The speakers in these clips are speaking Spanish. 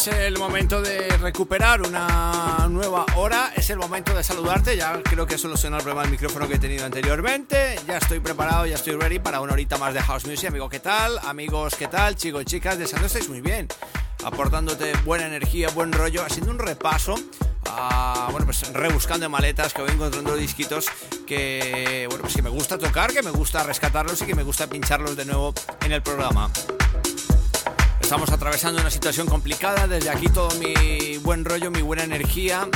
Es el momento de recuperar una nueva hora, es el momento de saludarte, ya creo que he solucionado el problema del micrófono que he tenido anteriormente, ya estoy preparado, ya estoy ready para una horita más de House Music, amigo, ¿qué tal? Amigos, ¿qué tal? Chicos chicas, deseando estáis muy bien, aportándote buena energía, buen rollo, haciendo un repaso a, bueno, pues rebuscando maletas que voy encontrando disquitos que, bueno, pues que me gusta tocar, que me gusta rescatarlos y que me gusta pincharlos de nuevo en el programa. Estamos atravesando una situación complicada, desde aquí todo mi buen rollo, mi buena energía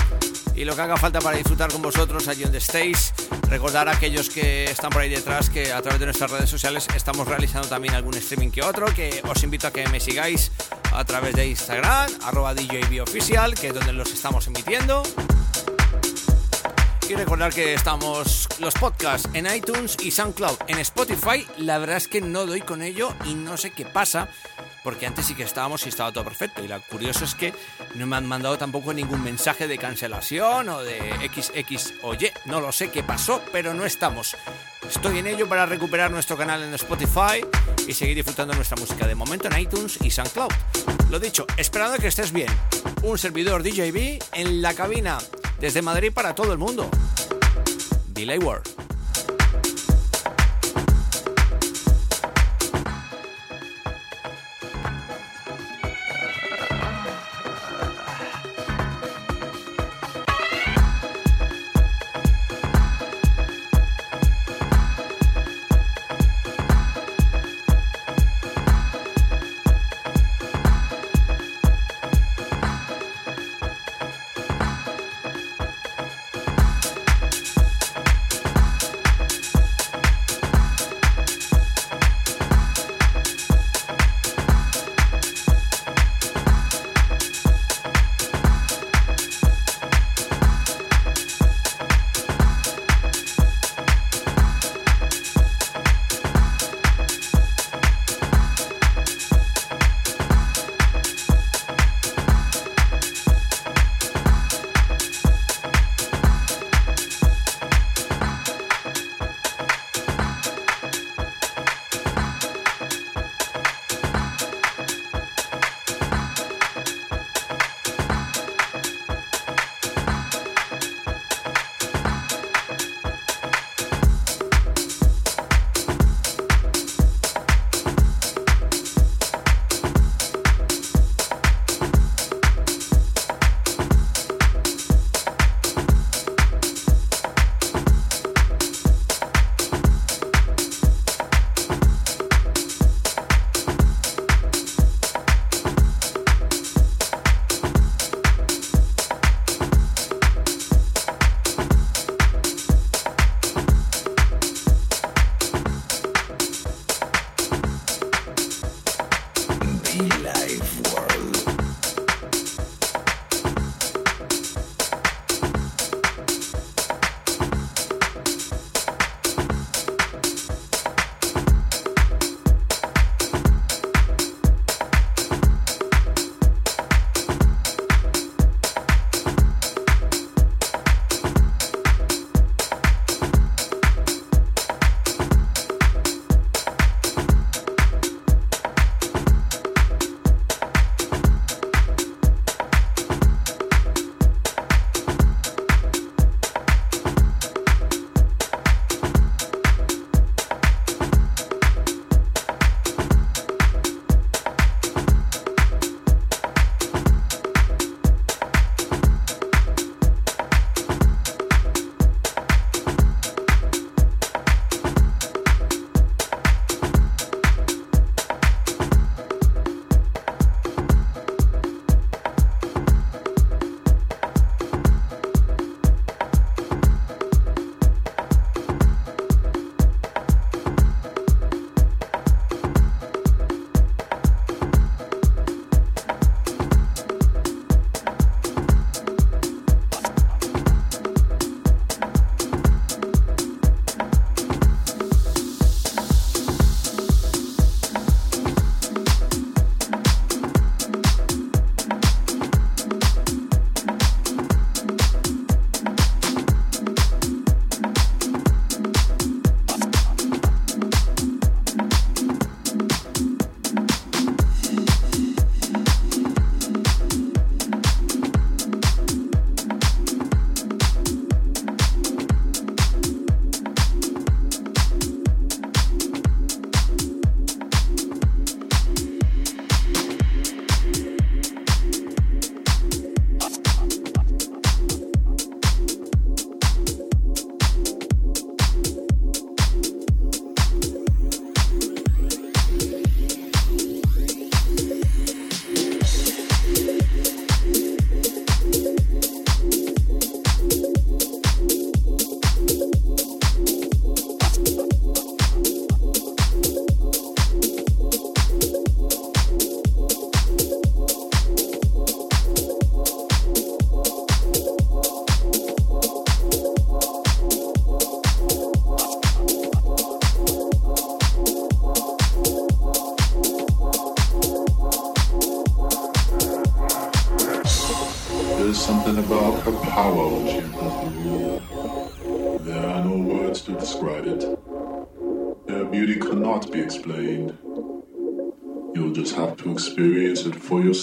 y lo que haga falta para disfrutar con vosotros allí donde estéis. Recordar a aquellos que están por ahí detrás que a través de nuestras redes sociales estamos realizando también algún streaming que otro, que os invito a que me sigáis a través de Instagram, arroba DJBOficial, que es donde los estamos emitiendo. Y recordar que estamos los podcasts en iTunes y SoundCloud. En Spotify, la verdad es que no doy con ello y no sé qué pasa porque antes sí que estábamos y estaba todo perfecto. Y lo curioso es que no me han mandado tampoco ningún mensaje de cancelación o de XX o Y. No lo sé qué pasó, pero no estamos. Estoy en ello para recuperar nuestro canal en Spotify y seguir disfrutando nuestra música de momento en iTunes y SoundCloud. Lo dicho, esperando que estés bien. Un servidor DJB en la cabina desde Madrid para todo el mundo. Delay World.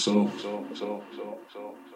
收收收收收。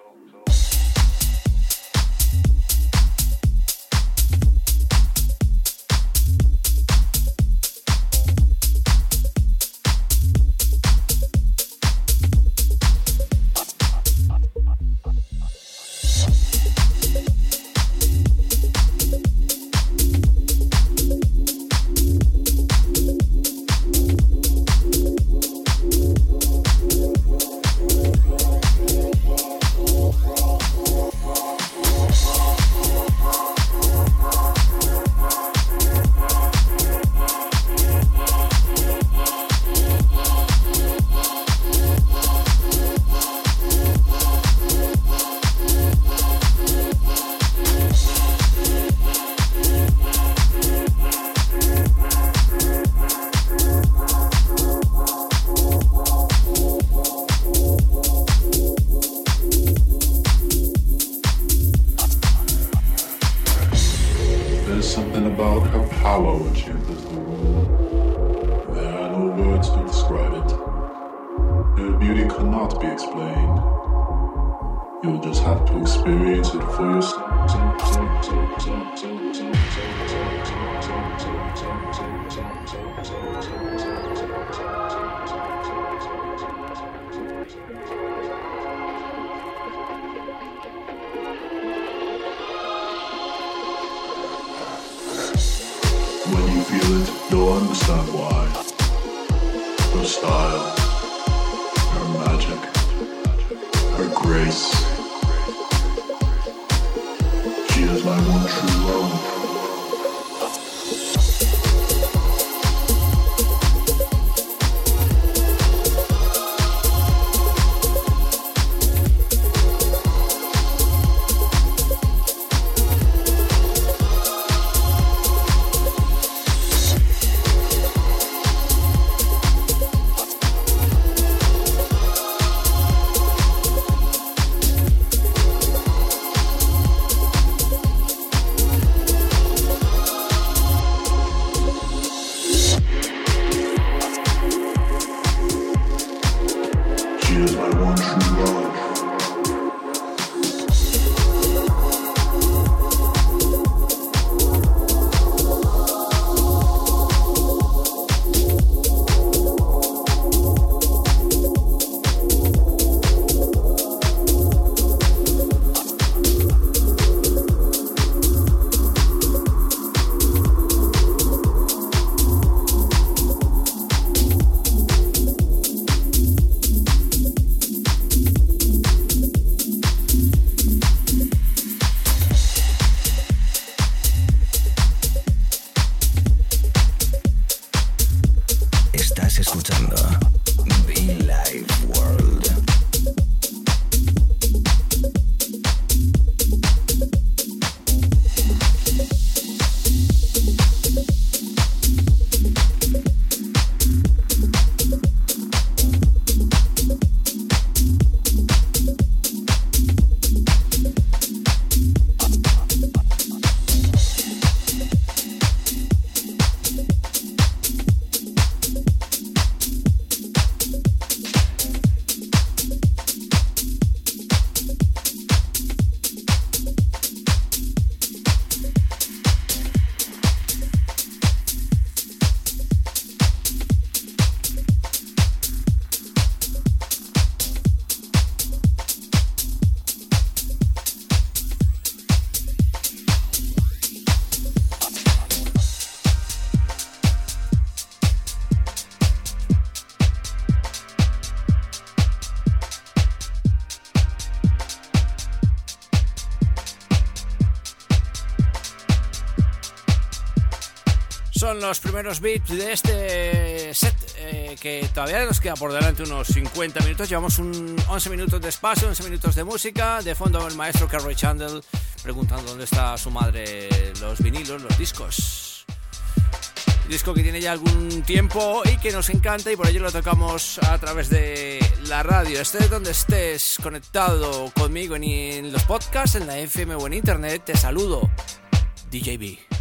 Yourself. los primeros beats de este set eh, que todavía nos queda por delante unos 50 minutos. Llevamos un 11 minutos de espacio, 11 minutos de música. De fondo el maestro Carroy Chandler preguntando dónde está su madre los vinilos, los discos. disco que tiene ya algún tiempo y que nos encanta y por ello lo tocamos a través de la radio. Estés donde estés conectado conmigo en los podcasts, en la FM o en internet, te saludo. DJB.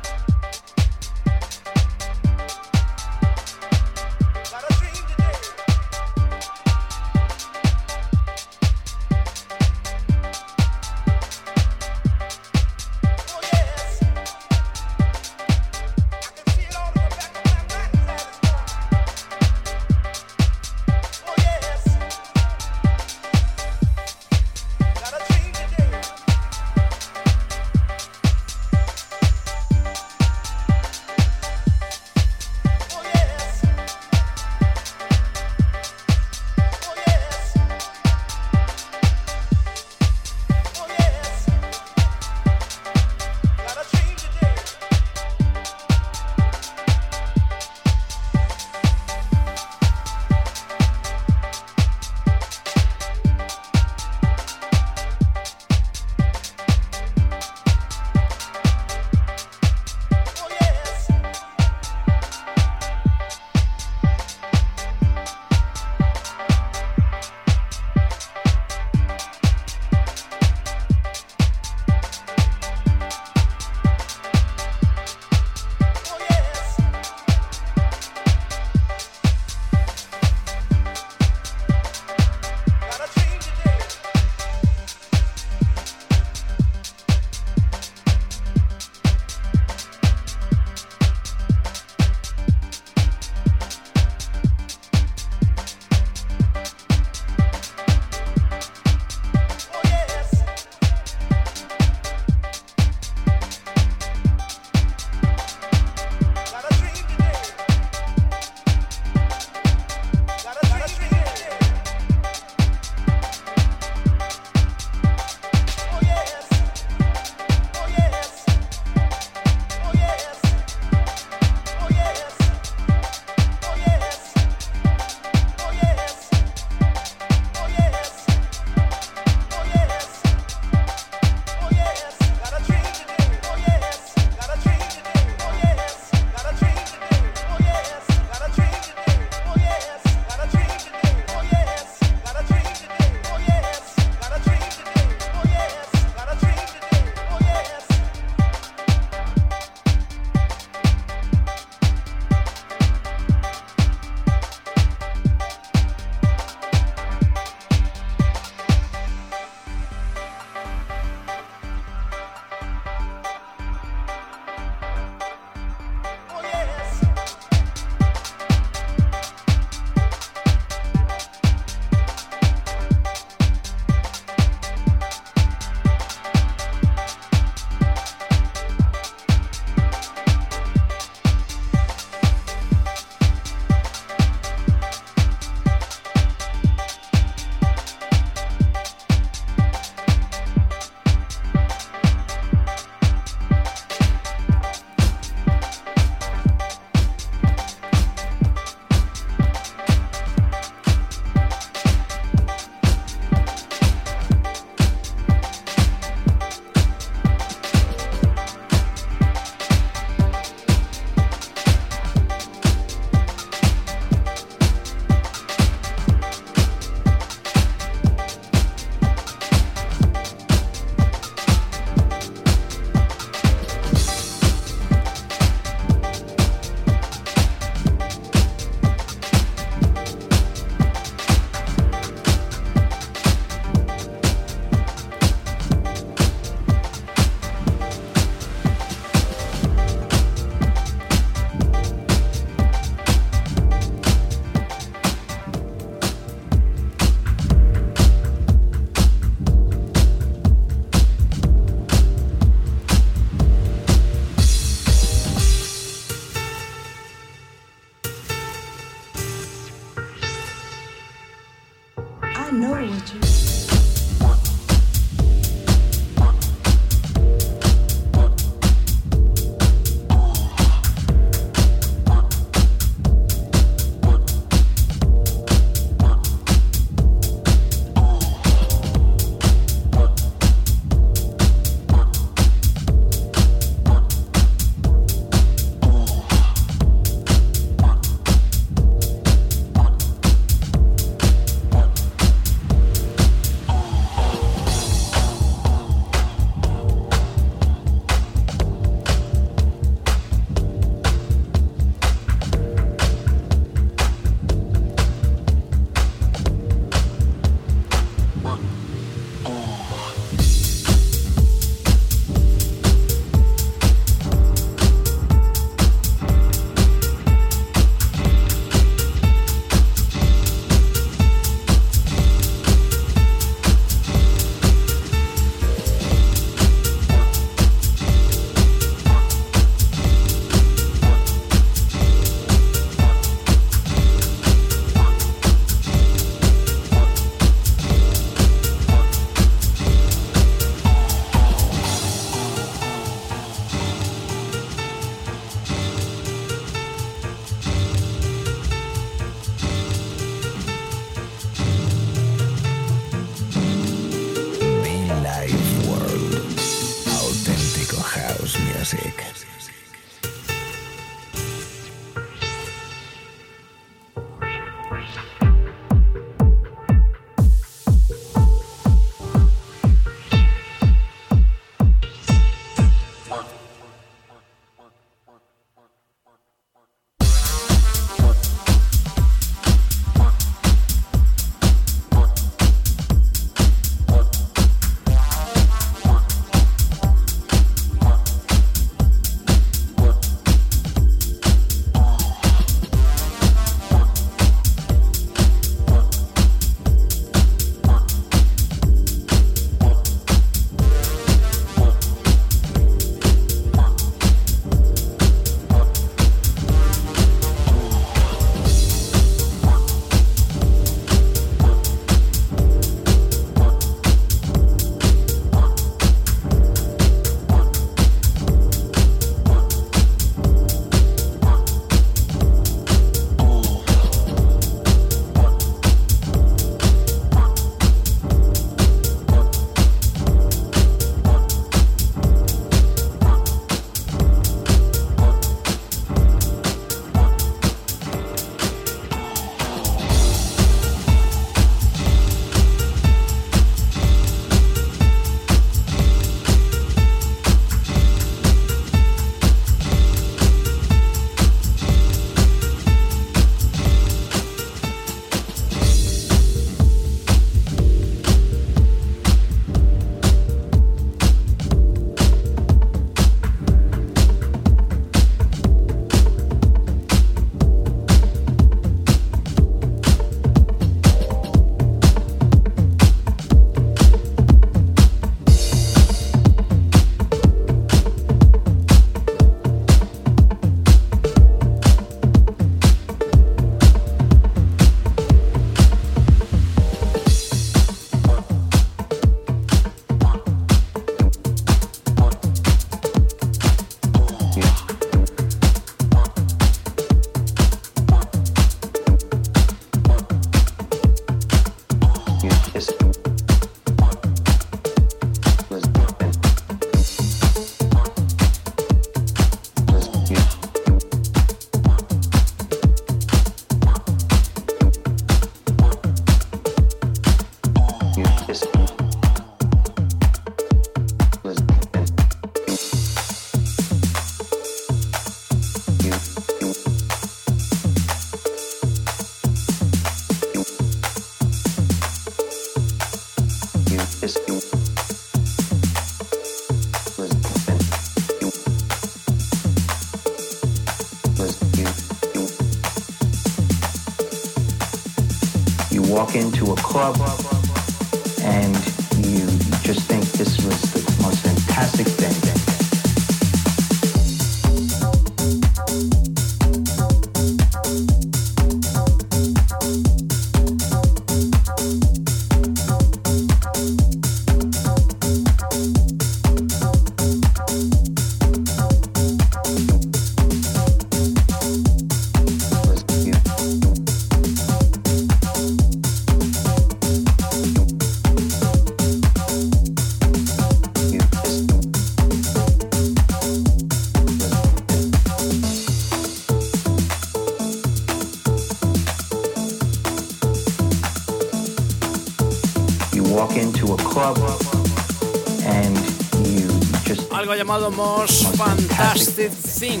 Llamado Most Fantastic Thing.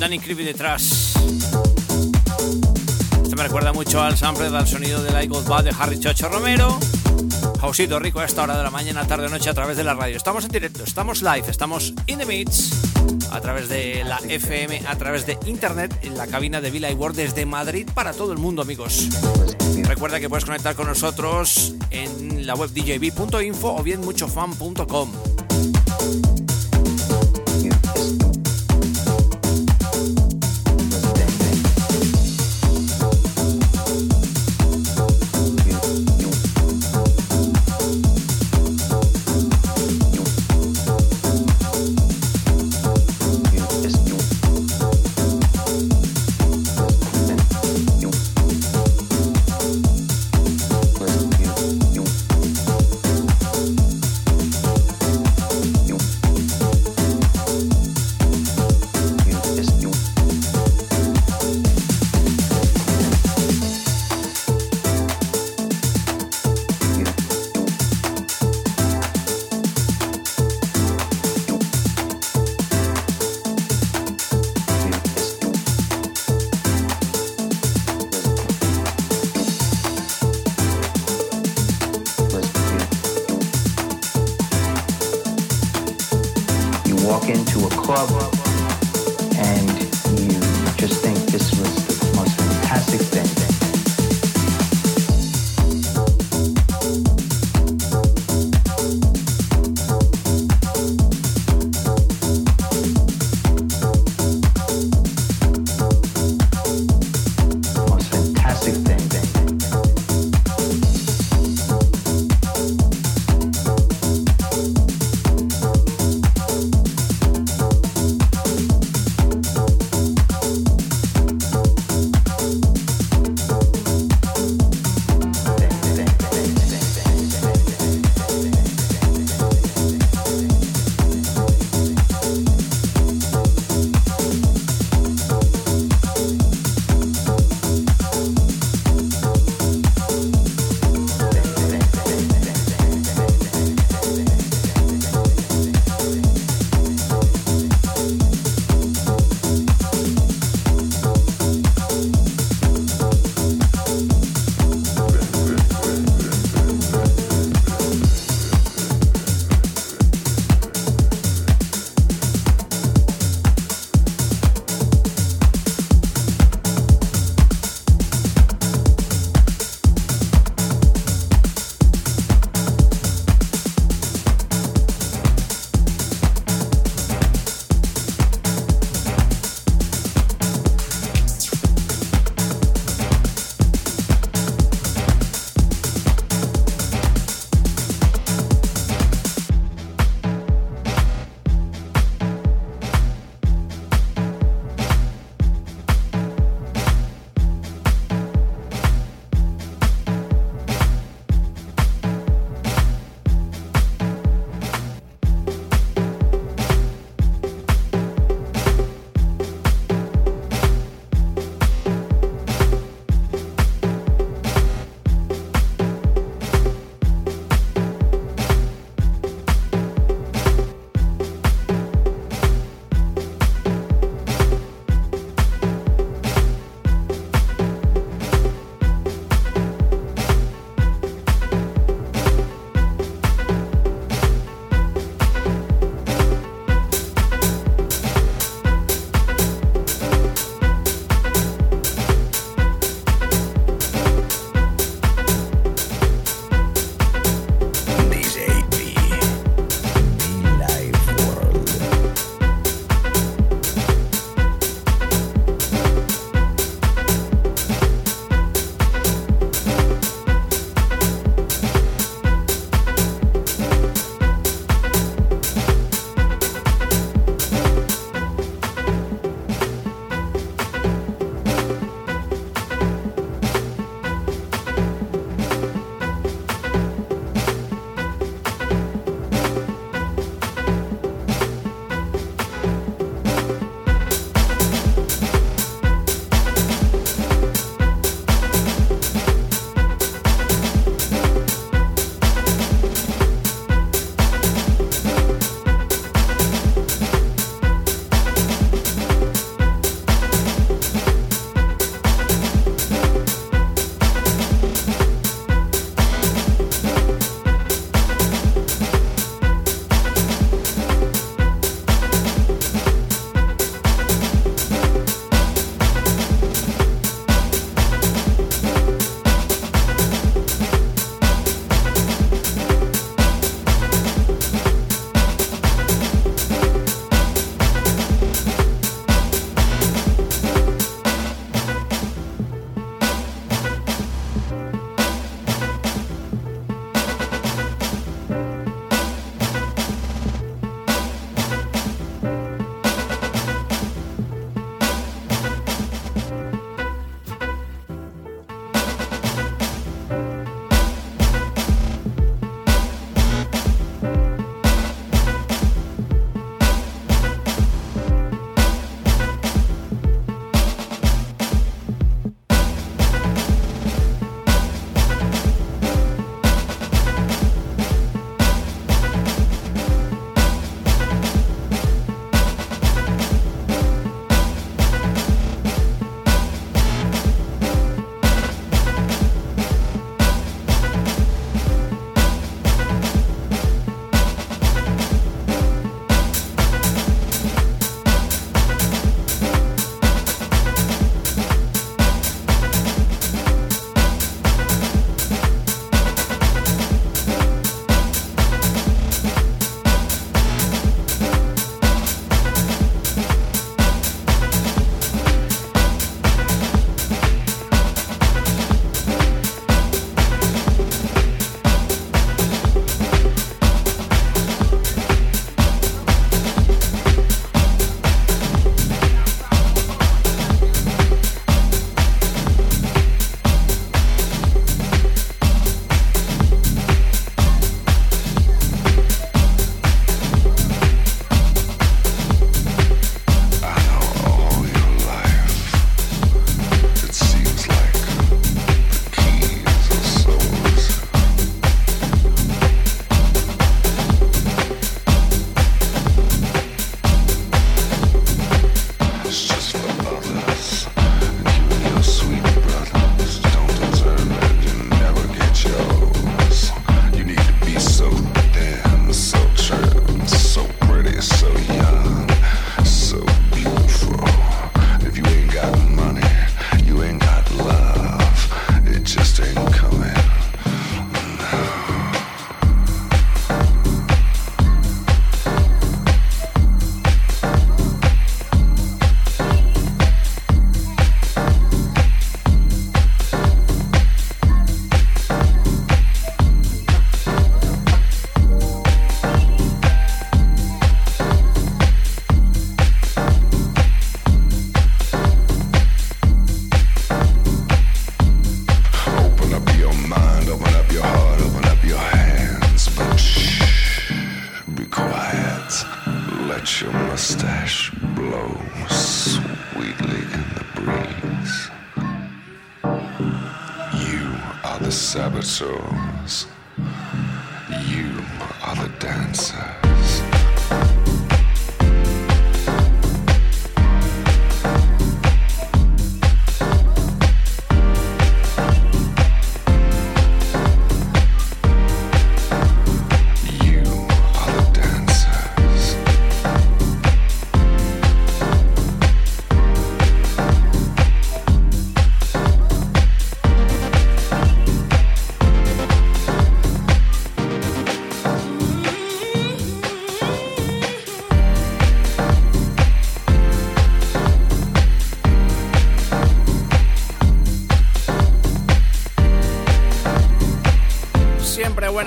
Danny Creepy detrás. Esto me recuerda mucho al sample del sonido de I Got Bad de Harry Chocho Romero. Jausito rico a esta hora de la mañana, tarde o noche a través de la radio. Estamos en directo, estamos live, estamos in the mix a través de la FM, a través de internet, en la cabina de Villa World desde Madrid para todo el mundo, amigos. Recuerda que puedes conectar con nosotros en la web djb.info o bien muchofan.com.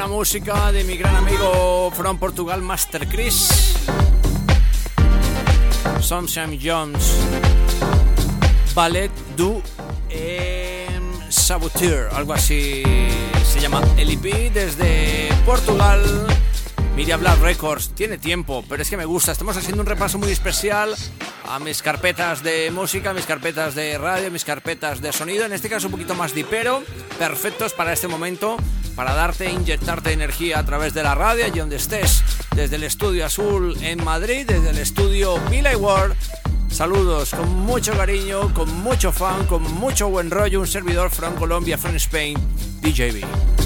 música de mi gran amigo from Portugal, Master Chris. Sunshine Jones. Ballet du Saboteur, algo así se llama el desde Portugal. Media Black Records, tiene tiempo, pero es que me gusta. Estamos haciendo un repaso muy especial a mis carpetas de música, mis carpetas de radio, mis carpetas de sonido, en este caso un poquito más dipero, perfectos para este momento para darte, inyectarte energía a través de la radio, allí donde estés, desde el estudio azul en Madrid, desde el estudio Billy World. Saludos con mucho cariño, con mucho fan, con mucho buen rollo, un servidor from Colombia, from Spain, DJB.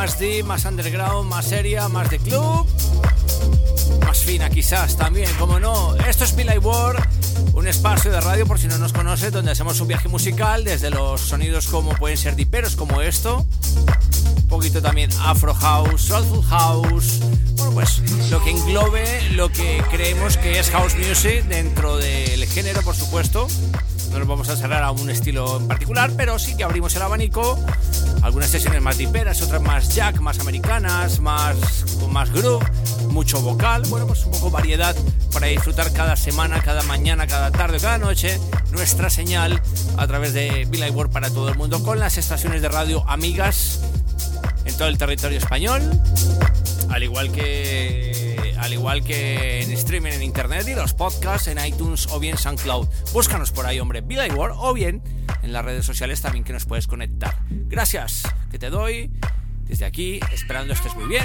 Más deep, más underground, más seria, más de club, más fina quizás también, como no. Esto es Billy Ward, un espacio de radio por si no nos conoces, donde hacemos un viaje musical desde los sonidos como pueden ser diperos como esto, un poquito también Afro House, Soulful House, bueno pues lo que englobe lo que creemos que es House Music dentro del género por supuesto no nos vamos a cerrar a un estilo en particular, pero sí que abrimos el abanico. Algunas sesiones más diperas, otras más jack, más americanas, más con más groove, mucho vocal. Bueno, pues un poco variedad para disfrutar cada semana, cada mañana, cada tarde, cada noche nuestra señal a través de Billy World para todo el mundo con las estaciones de radio amigas en todo el territorio español, al igual que al igual que en streaming en internet y los podcasts en iTunes o bien SoundCloud. Búscanos por ahí, hombre, Billy Ward o bien en las redes sociales también que nos puedes conectar. Gracias, que te doy desde aquí, esperando estés muy bien.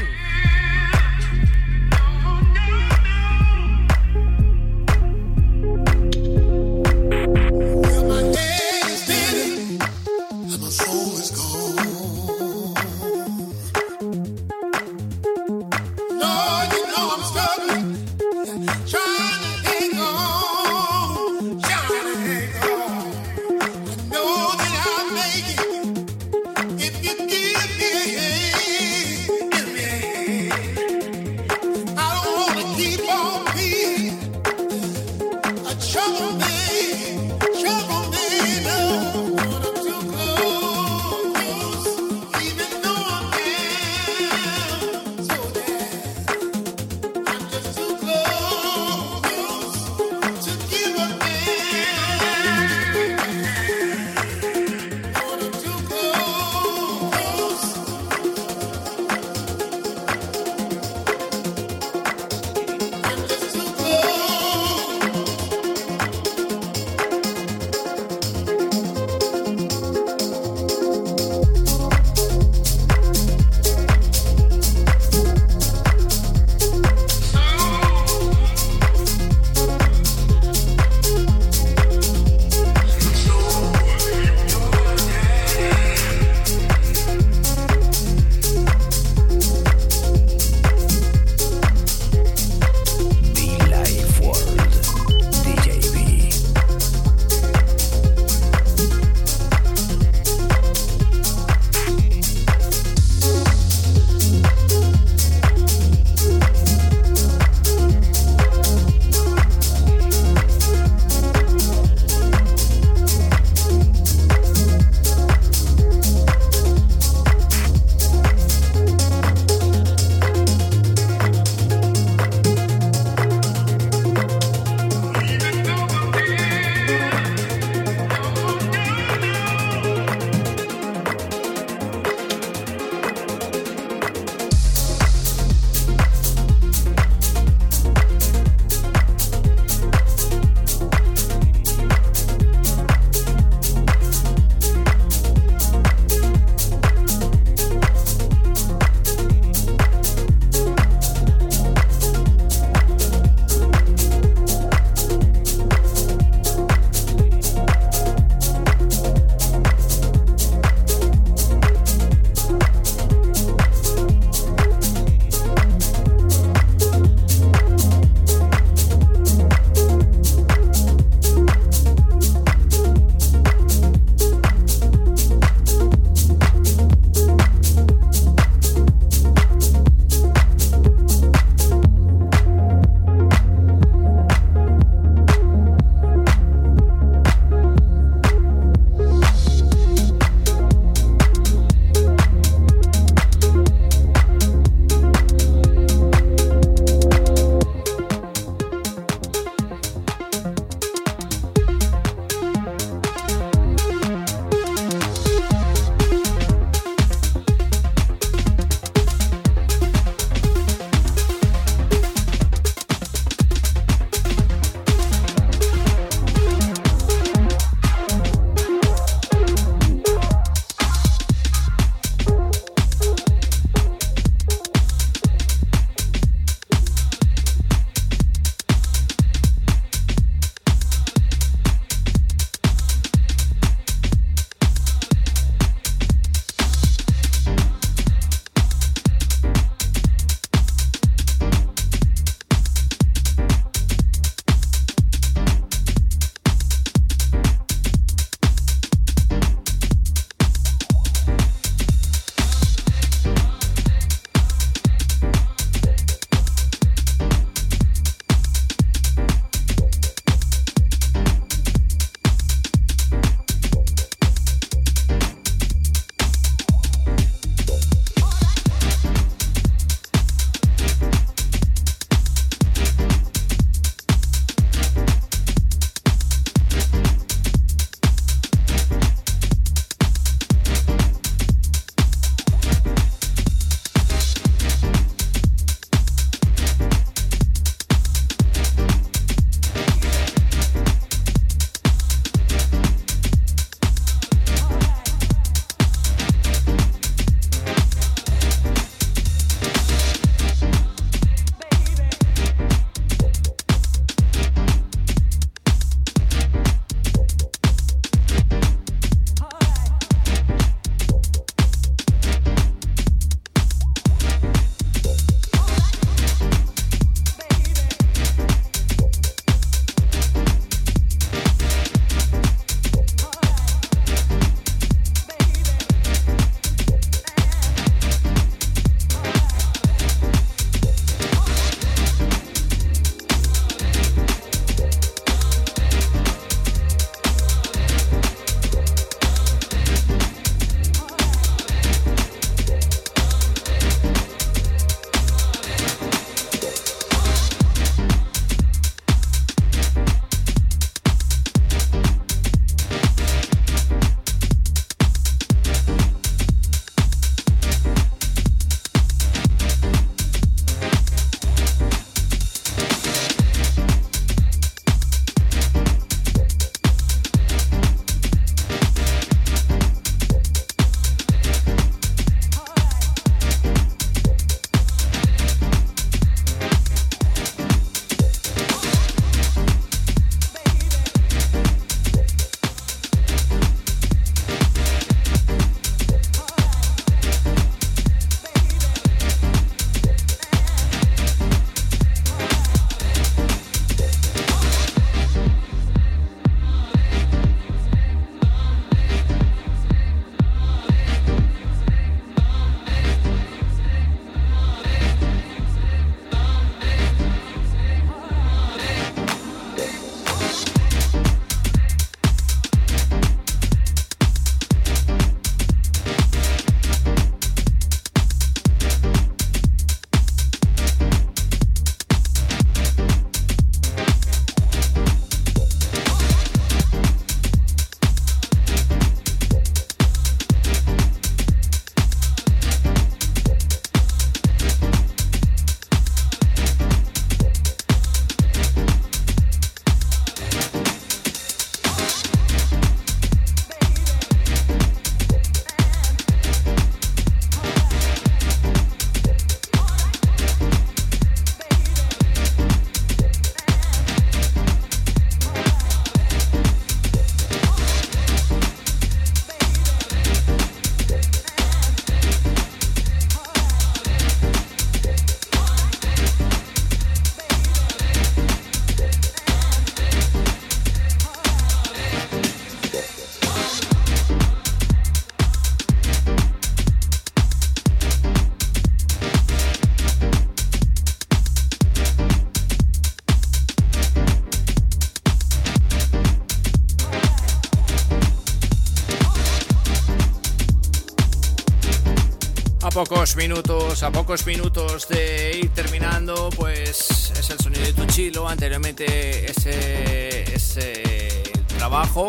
Minutos, a pocos minutos de ir terminando, pues es el sonido de tu chilo. Anteriormente ese, ese trabajo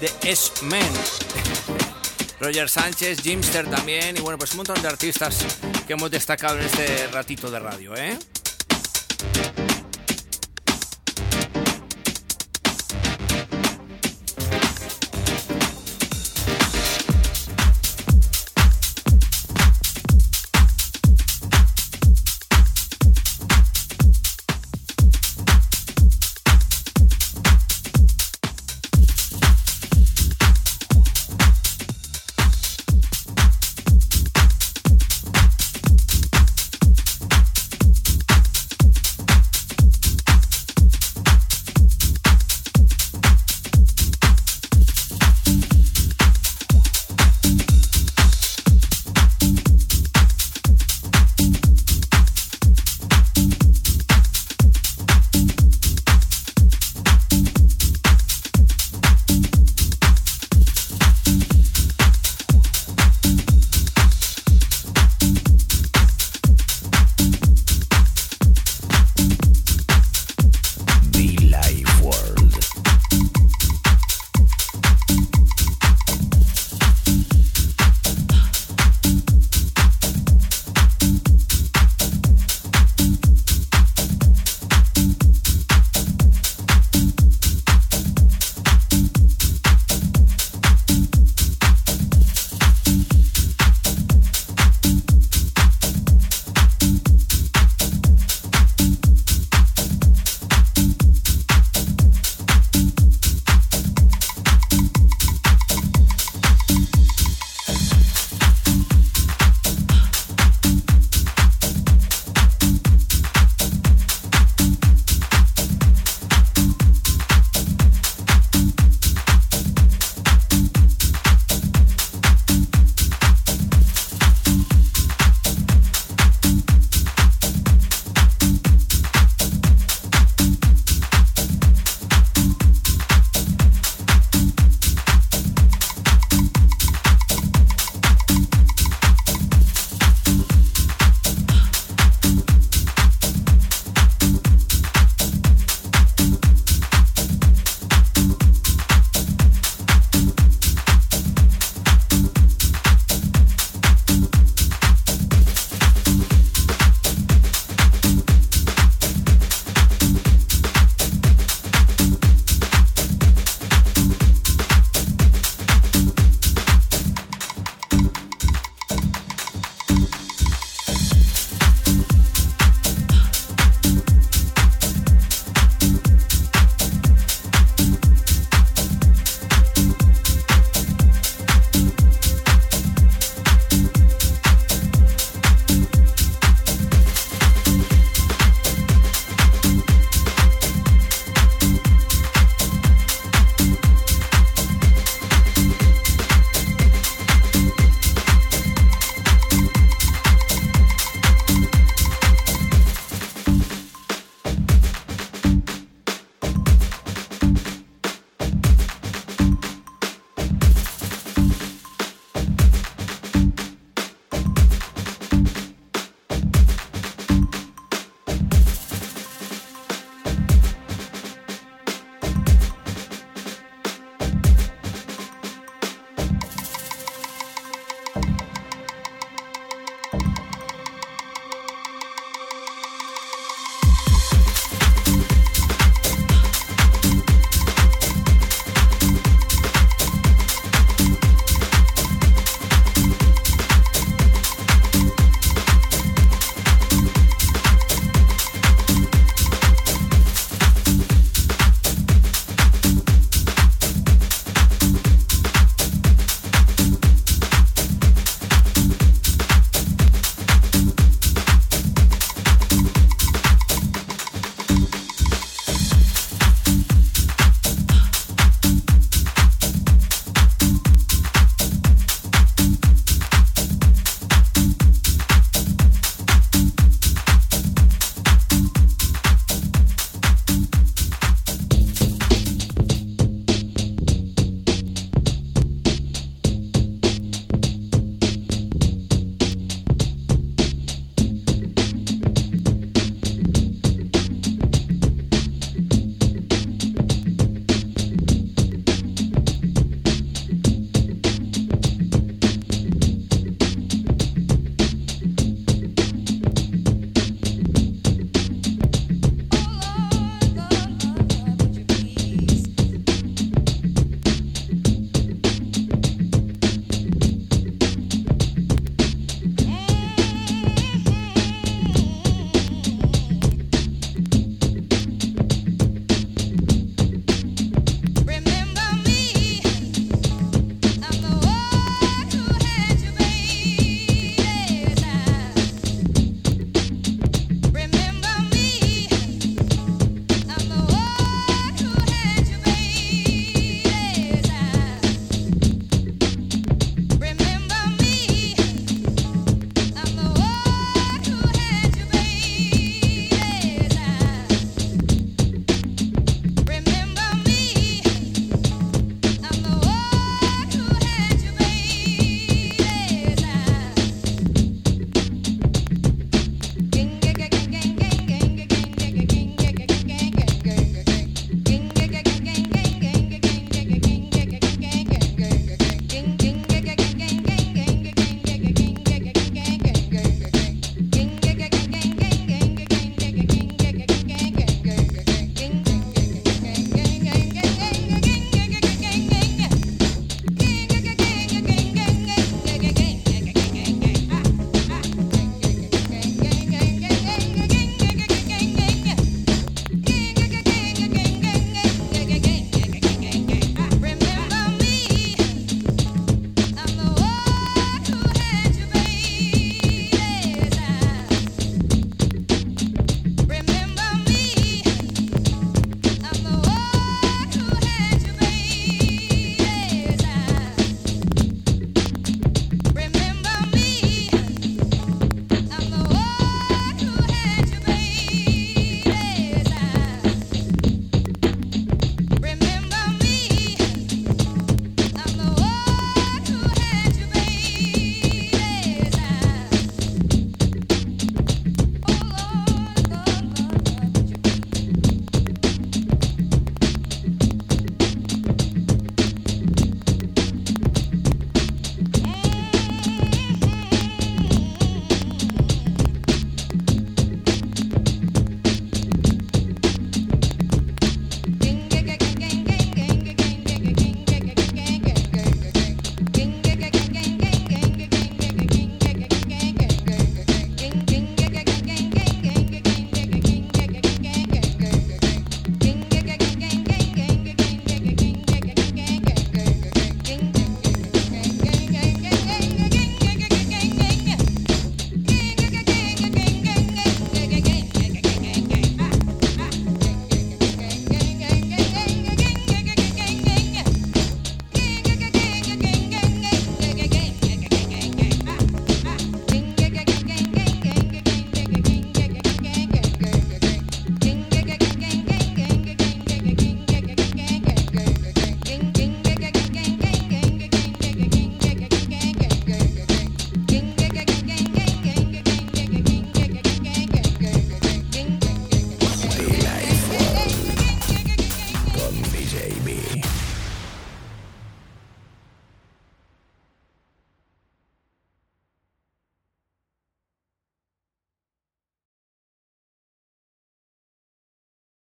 de S-Men. Roger Sánchez, Jimster también, y bueno, pues un montón de artistas que hemos destacado en este ratito de radio, ¿eh?